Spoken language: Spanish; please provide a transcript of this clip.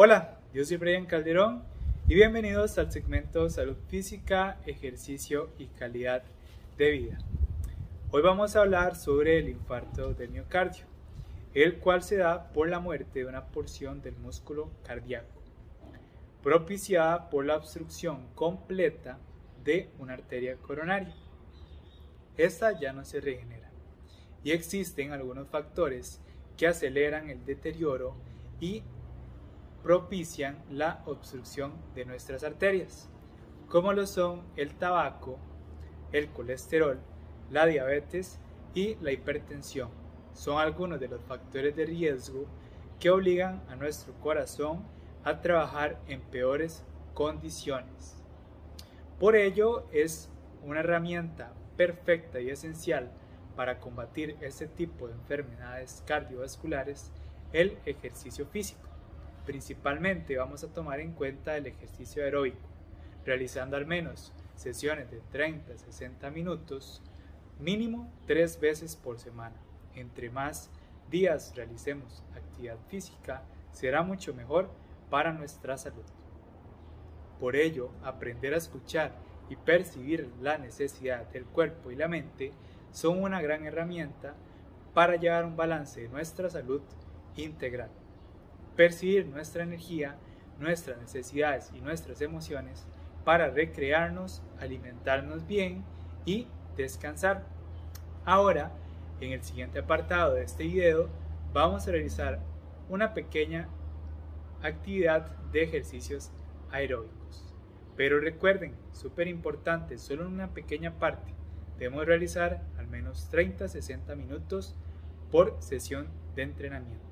Hola, yo soy Brian Calderón y bienvenidos al segmento Salud Física, Ejercicio y Calidad de Vida. Hoy vamos a hablar sobre el infarto del miocardio, el cual se da por la muerte de una porción del músculo cardíaco, propiciada por la obstrucción completa de una arteria coronaria. Esta ya no se regenera y existen algunos factores que aceleran el deterioro y propician la obstrucción de nuestras arterias, como lo son el tabaco, el colesterol, la diabetes y la hipertensión. Son algunos de los factores de riesgo que obligan a nuestro corazón a trabajar en peores condiciones. Por ello es una herramienta perfecta y esencial para combatir este tipo de enfermedades cardiovasculares el ejercicio físico. Principalmente vamos a tomar en cuenta el ejercicio aeróbico, realizando al menos sesiones de 30 a 60 minutos, mínimo tres veces por semana. Entre más días realicemos actividad física, será mucho mejor para nuestra salud. Por ello, aprender a escuchar y percibir la necesidad del cuerpo y la mente son una gran herramienta para llevar un balance de nuestra salud integral percibir nuestra energía, nuestras necesidades y nuestras emociones para recrearnos, alimentarnos bien y descansar. Ahora, en el siguiente apartado de este video, vamos a realizar una pequeña actividad de ejercicios aeróbicos. Pero recuerden, súper importante, solo en una pequeña parte. Debemos realizar al menos 30-60 minutos por sesión de entrenamiento.